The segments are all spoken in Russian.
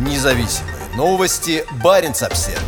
Независимые новости. Барин обсерва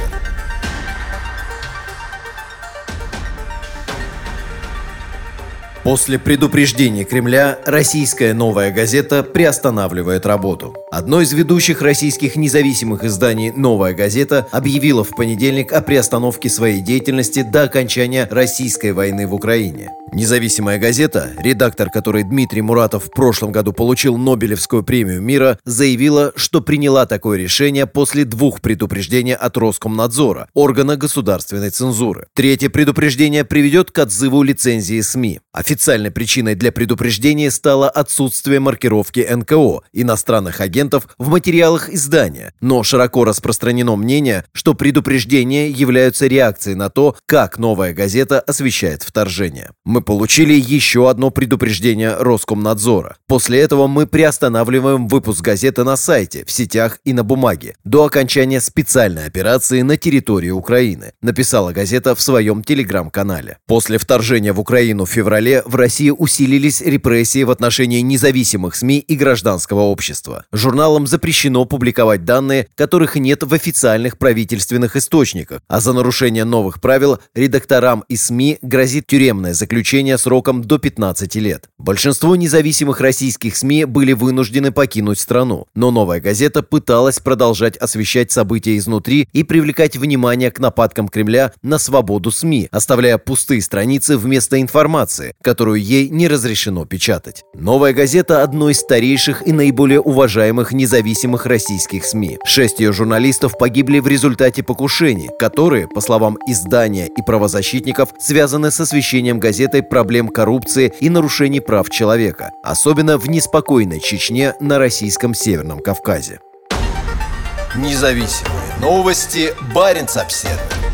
После предупреждения Кремля российская «Новая газета» приостанавливает работу. Одно из ведущих российских независимых изданий «Новая газета» объявила в понедельник о приостановке своей деятельности до окончания российской войны в Украине. Независимая газета, редактор которой Дмитрий Муратов в прошлом году получил Нобелевскую премию мира, заявила, что приняла такое решение после двух предупреждений от Роскомнадзора, органа государственной цензуры. Третье предупреждение приведет к отзыву лицензии СМИ. Официальной причиной для предупреждения стало отсутствие маркировки НКО иностранных агентов в материалах издания, но широко распространено мнение, что предупреждения являются реакцией на то, как новая газета освещает вторжение. Мы получили еще одно предупреждение Роскомнадзора. После этого мы приостанавливаем выпуск газеты на сайте, в сетях и на бумаге до окончания специальной операции на территории Украины, написала газета в своем телеграм-канале. После вторжения в Украину в феврале в России усилились репрессии в отношении независимых СМИ и гражданского общества. Журналам запрещено публиковать данные, которых нет в официальных правительственных источниках, а за нарушение новых правил редакторам и СМИ грозит тюремное заключение заключения сроком до 15 лет. Большинство независимых российских СМИ были вынуждены покинуть страну, но «Новая газета» пыталась продолжать освещать события изнутри и привлекать внимание к нападкам Кремля на свободу СМИ, оставляя пустые страницы вместо информации, которую ей не разрешено печатать. «Новая газета» – одно из старейших и наиболее уважаемых независимых российских СМИ. Шесть ее журналистов погибли в результате покушений, которые, по словам издания и правозащитников, связаны с освещением газеты проблем коррупции и нарушений прав человека, особенно в неспокойной Чечне на российском Северном Кавказе. Независимые новости. Барин обседный.